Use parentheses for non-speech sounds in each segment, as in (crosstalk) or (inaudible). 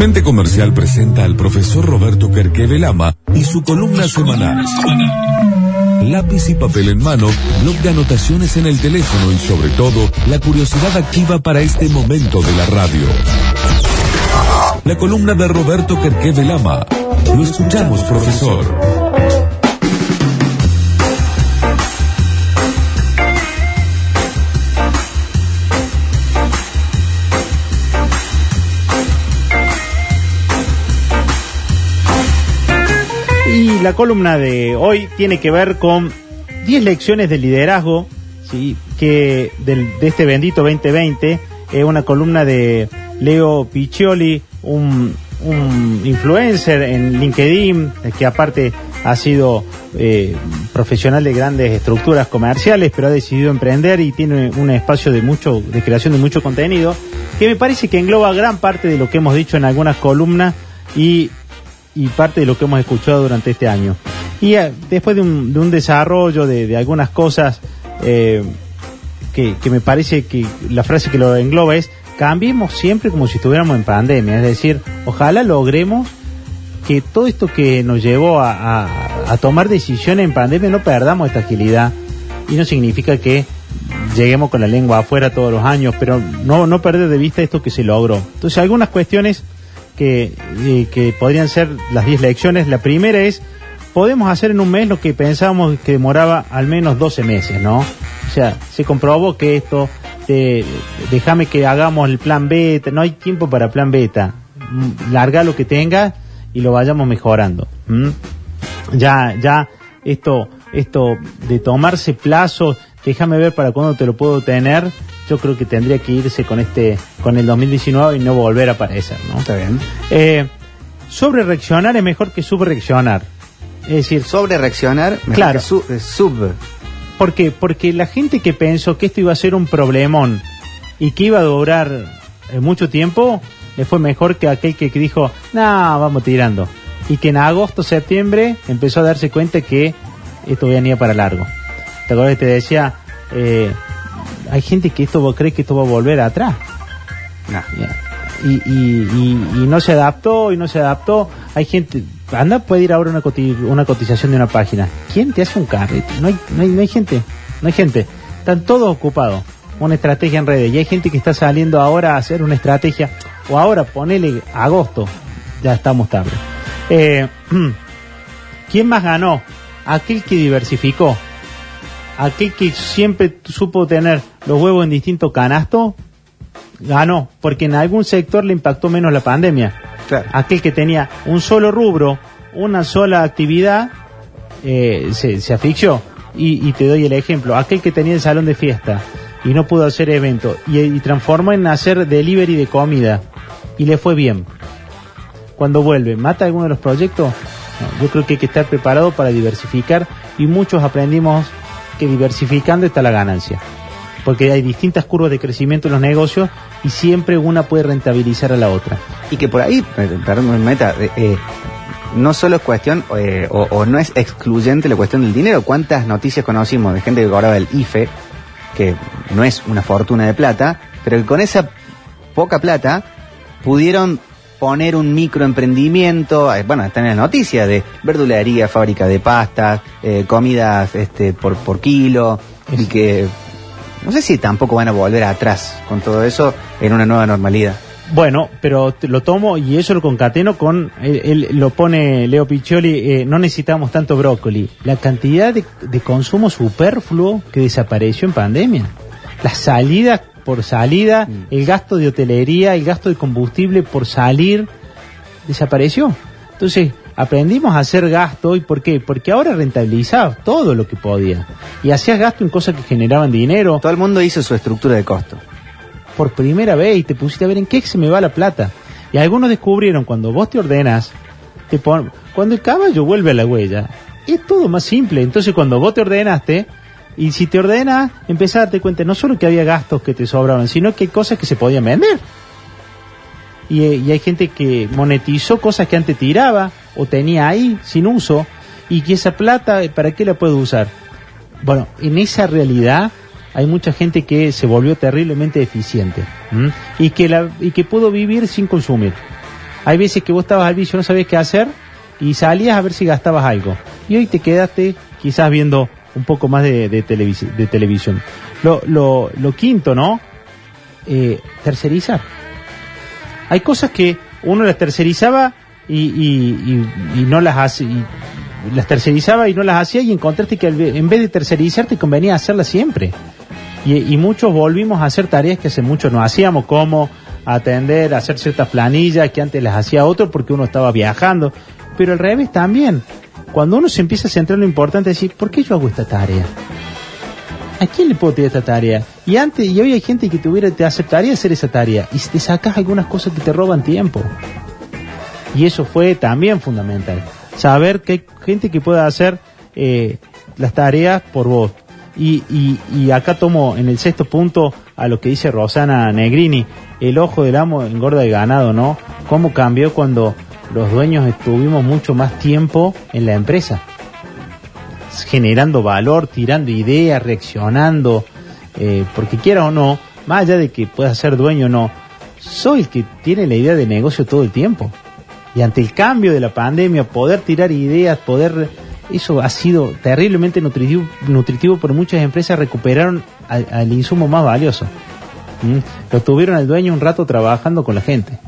Mente Comercial presenta al profesor Roberto Kerkeve Lama y su columna semanal. Lápiz y papel en mano, blog de anotaciones en el teléfono y sobre todo, la curiosidad activa para este momento de la radio. La columna de Roberto Kerkeve Lama. Lo escuchamos, profesor. La columna de hoy tiene que ver con 10 lecciones de liderazgo ¿sí? que del, de este bendito 2020. Es una columna de Leo Piccioli, un, un influencer en LinkedIn, que aparte ha sido eh, profesional de grandes estructuras comerciales, pero ha decidido emprender y tiene un espacio de mucho, de creación de mucho contenido, que me parece que engloba gran parte de lo que hemos dicho en algunas columnas y y parte de lo que hemos escuchado durante este año. Y eh, después de un, de un desarrollo de, algunas cosas eh, que, que, me parece que la frase que lo engloba es, cambiemos siempre como si estuviéramos en pandemia, es decir, ojalá logremos que todo esto que nos llevó a, a, a tomar decisiones en pandemia no perdamos esta agilidad y no significa que lleguemos con la lengua afuera todos los años, pero no, no perder de vista esto que se logró. Entonces algunas cuestiones que, que podrían ser las 10 lecciones. La primera es, podemos hacer en un mes lo que pensábamos que demoraba al menos 12 meses, ¿no? O sea, se comprobó que esto, déjame que hagamos el plan beta, no hay tiempo para plan beta. Mm, larga lo que tenga y lo vayamos mejorando. Ya, ya, esto, esto de tomarse plazos, déjame ver para cuándo te lo puedo tener, yo creo que tendría que irse con este, con el 2019 y no volver a aparecer, ¿no? Está bien. Eh, sobre reaccionar es mejor que subreaccionar. Es decir, sobre reaccionar, mejor claro, que eh, sub. ¿Por qué? Porque la gente que pensó que esto iba a ser un problemón y que iba a durar eh, mucho tiempo, le fue mejor que aquel que dijo, no, vamos tirando. Y que en agosto, septiembre empezó a darse cuenta que esto venía para largo. ¿Te acuerdas que te decía, eh, hay gente que esto cree que esto va a volver atrás. Y, y, no se adaptó y no se adaptó. Hay gente, anda, puede ir ahora una, una cotización de una página. ¿Quién te hace un carrete? No hay, no hay, no hay gente, no hay gente. Están todos ocupados. Una estrategia en redes. Y hay gente que está saliendo ahora a hacer una estrategia. O ahora, ponele agosto. Ya estamos tarde. Eh, (clears throat) ¿Quién más ganó? Aquel que diversificó aquel que siempre supo tener los huevos en distintos canastos, ganó, porque en algún sector le impactó menos la pandemia. Aquel que tenía un solo rubro, una sola actividad, eh, se, se asfixió. Y, te doy el ejemplo, aquel que tenía el salón de fiesta y no pudo hacer evento y, transformó en hacer delivery de comida y le fue bien. Cuando vuelve, ¿mata alguno de los proyectos? yo creo que hay que estar preparado para diversificar y muchos aprendimos que diversificando está la ganancia. Porque hay distintas curvas de crecimiento en los negocios y siempre una puede rentabilizar a la otra. Y que por ahí, eh, perdón, meta, eh, eh, no solo es cuestión, o, no es excluyente la cuestión del dinero. ¿Cuántas noticias conocimos de gente que cobraba el IFE, que no es una fortuna de plata, pero que con esa poca plata pudieron poner un microemprendimiento, eh, bueno, están en la noticia de verdulería, fábrica de pastas, eh, comidas este, por, por kilo, y que no sé si tampoco van a volver atrás con todo eso en una nueva normalidad. Bueno, pero lo tomo y eso lo concateno con, él, lo pone Leo Piccioli, eh, no necesitamos tanto brócoli. La cantidad de, de, consumo superfluo que desapareció en pandemia. Las salidas por salida, mm. el gasto de hotelería, el gasto de combustible por salir, desapareció. Entonces, aprendimos a hacer gasto, ¿y por qué? Porque ahora rentabilizabas todo lo que podía. Y hacías gasto en cosas que generaban dinero. Todo el mundo hizo su estructura de costo. Por primera vez y te pusiste a ver en qué se me va la plata. Y algunos descubrieron cuando vos te ordenas, te cuando el caballo vuelve a la huella, es todo más simple. Entonces cuando vos te ordenaste, y si te ordenas, empezás a darte cuenta no solo que había gastos que te sobraban, sino que hay cosas que se podían vender. Y, y, hay gente que monetizó cosas que antes tiraba o tenía ahí sin uso y que esa plata, ¿para qué la puedo usar? Bueno, en esa realidad hay mucha gente que se volvió terriblemente eficiente y que, la, y que pudo vivir sin consumir. Hay veces que vos estabas al vicio, no sabías qué hacer y salías a ver si gastabas algo. Y hoy te quedaste quizás viendo un poco más de, de, televisi- de televisión. Lo, lo, lo quinto, ¿no? Eh, tercerizar. Hay cosas que uno las tercerizaba y, y, no las hace, las tercerizaba y no las hacía y encontraste que en vez de tercerizar te convenía hacerlas siempre. Y muchos volvimos a hacer tareas que hace mucho no hacíamos, como atender, hacer ciertas planillas que antes las hacía otro porque uno estaba viajando. Pero al revés también. Cuando uno se empieza a centrar en lo importante, decir, ¿por qué yo hago esta tarea? ¿A quién le puedo tirar esta tarea? Y antes, y hoy hay gente que te hubiera, te aceptaría hacer esa tarea. Y te sacas algunas cosas que te roban tiempo. Y eso fue también fundamental. Saber que hay gente que pueda hacer eh, las tareas por vos. Y, y, y acá tomo en el sexto punto a lo que dice Rosana Negrini, el ojo del amo engorda el ganado, ¿no? ¿Cómo cambió cuando los dueños estuvimos mucho más tiempo en la empresa? Generando valor, tirando ideas, reaccionando, eh, porque quiera o no, más allá de que puedas ser dueño o no, soy el que tiene la idea de negocio todo el tiempo. Y ante el cambio de la pandemia, poder tirar ideas, poder... Eso ha sido terriblemente nutritivo, nutritivo pero muchas empresas recuperaron al, al insumo más valioso. ¿Mm? Lo tuvieron al dueño un rato trabajando con la gente.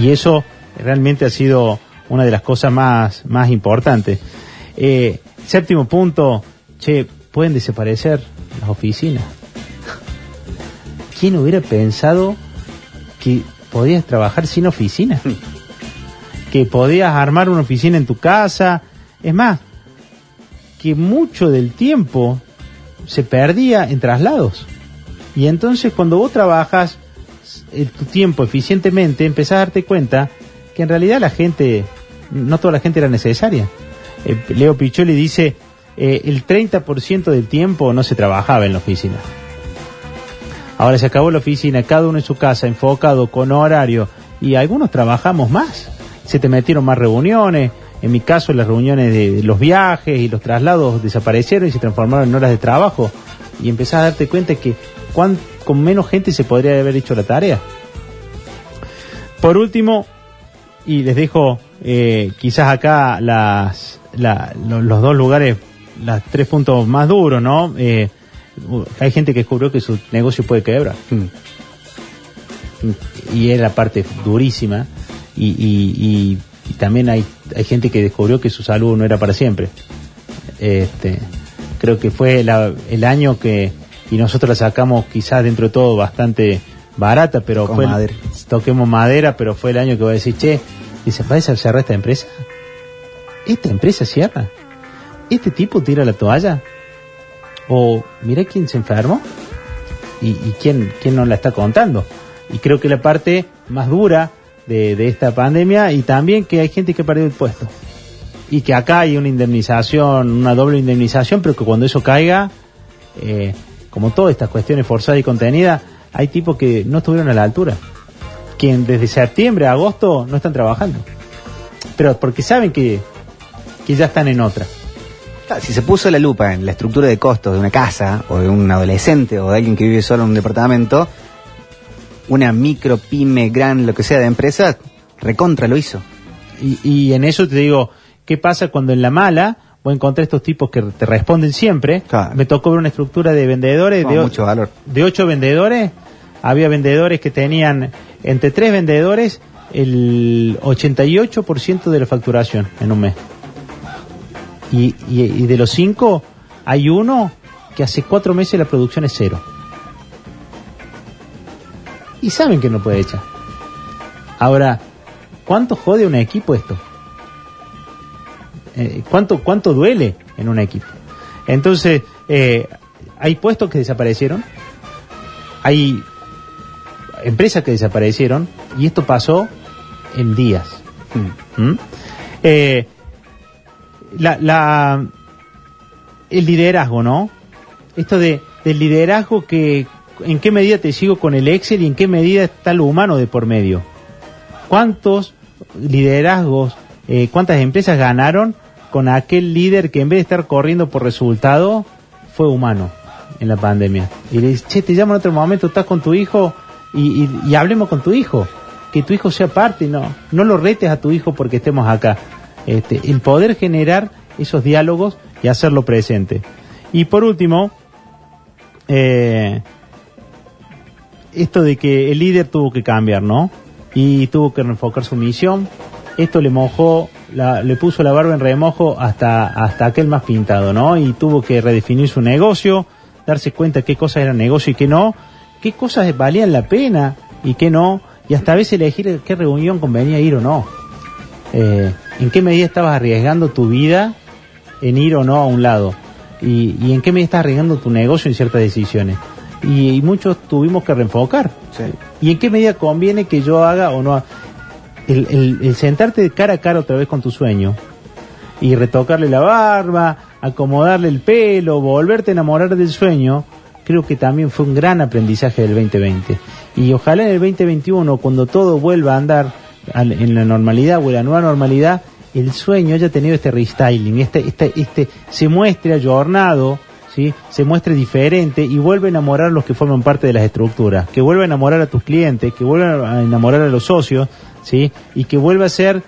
Y eso realmente ha sido una de las cosas más, más importantes. Eh, séptimo punto, che, pueden desaparecer las oficinas. ¿Quién hubiera pensado que podías trabajar sin oficina? que podías armar una oficina en tu casa. Es más, que mucho del tiempo se perdía en traslados. Y entonces cuando vos trabajas eh, tu tiempo eficientemente, empezás a darte cuenta que en realidad la gente, no toda la gente era necesaria. Eh, Leo Picholi dice, eh, el 30% del tiempo no se trabajaba en la oficina. Ahora se acabó la oficina, cada uno en su casa, enfocado, con horario, y algunos trabajamos más. Se te metieron más reuniones, en mi caso las reuniones de los viajes y los traslados desaparecieron y se transformaron en horas de trabajo. Y empezás a darte cuenta que cuán- con menos gente se podría haber hecho la tarea. Por último, y les dejo eh, quizás acá las, la- lo- los dos lugares, los tres puntos más duros, ¿no? Eh, hay gente que descubrió que su negocio puede quebrar. Mm. Y es la parte durísima. Y, y- y- y también hay, hay gente que descubrió que su salud no era para siempre. Este, creo que fue la- el año que, y nosotros la sacamos quizás dentro de todo bastante barata, pero Con fue el- madera. Toquemos madera, pero fue el año que voy a decir, che, dice, ¿parece cerrar esta empresa? ¿Esta empresa cierra? ¿Este tipo tira la toalla? O mira quién se enfermó y, y quién, quién nos la está contando. Y creo que la parte más dura de, de esta pandemia y también que hay gente que perdió el puesto. Y que acá hay una indemnización, una doble indemnización, pero que cuando eso caiga, eh, como todas estas cuestiones forzadas y contenidas, hay tipos que no estuvieron a la altura. Que desde septiembre a agosto no están trabajando. Pero porque saben que, que ya están en otra. Si se puso la lupa en la estructura de costos de una casa, o de un adolescente, o de alguien que vive solo en un departamento, una micro, pyme, gran, lo que sea de empresa, recontra lo hizo. Y, y en eso te digo, ¿qué pasa cuando en la mala vos encontrás estos tipos que te responden siempre? Claro. Me tocó ver una estructura de vendedores, Con de, o- mucho valor. de ocho vendedores, había vendedores que tenían, entre tres vendedores, el 88% de la facturación en un mes. Y, y, y de los cinco, hay uno que hace cuatro meses la producción es cero. Y saben que no puede echar. Ahora, ¿cuánto jode un equipo esto? Eh, ¿cuánto, ¿Cuánto duele en un equipo? Entonces, eh, hay puestos que desaparecieron, hay empresas que desaparecieron, y esto pasó en días. Mm. ¿Mm? Eh, la, la, el liderazgo, ¿no? Esto de, del liderazgo que, en qué medida te sigo con el Excel y en qué medida está lo humano de por medio. ¿Cuántos liderazgos, eh, cuántas empresas ganaron con aquel líder que en vez de estar corriendo por resultado, fue humano en la pandemia? Y le dices, che, te llamo en otro momento, estás con tu hijo y, y- y hablemos con tu hijo. que tu hijo sea parte, no, no lo retes a tu hijo porque estemos acá. Este, el poder generar esos diálogos y hacerlo presente. Y por último, eh, esto de que el líder tuvo que cambiar, ¿no? Y tuvo que enfocar su misión. Esto le mojó, la- le puso la barba en remojo hasta, hasta aquel más pintado, ¿no? Y tuvo que redefinir su negocio, darse cuenta qué cosas eran negocio y qué no, qué cosas valían la pena y qué no, y hasta a veces elegir qué reunión convenía ir o no. Eh, en qué medida estabas arriesgando tu vida en ir o no a un lado y, y en qué medida estás arriesgando tu negocio en ciertas decisiones. Y, y muchos tuvimos que reenfocar. Sí. ¿Y en qué medida conviene que yo haga o no haga? El, el- el sentarte de cara a cara otra vez con tu sueño y retocarle la barba, acomodarle el pelo, volverte a enamorar del sueño, creo que también fue un gran aprendizaje del 2020. Y ojalá en el 2021, cuando todo vuelva a andar en la normalidad o en la nueva normalidad, el sueño haya tenido este restyling, este, este, este, se muestre ayornado, ¿sí? se muestre diferente y vuelva a enamorar a los que forman parte de las estructuras, que vuelva a enamorar a tus clientes, que vuelva a enamorar a los socios, ¿sí? y que vuelva a ser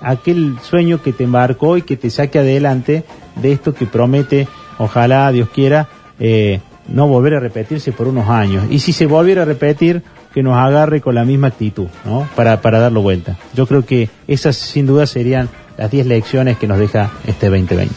aquel sueño que te embarcó y que te saque adelante de esto que promete, ojalá Dios quiera, eh, no volver a repetirse por unos años. Y si se volviera a repetir, que nos agarre con la misma actitud, ¿no? Para, para darlo vuelta. Yo creo que esas sin duda serían las 10 lecciones que nos deja este 2020.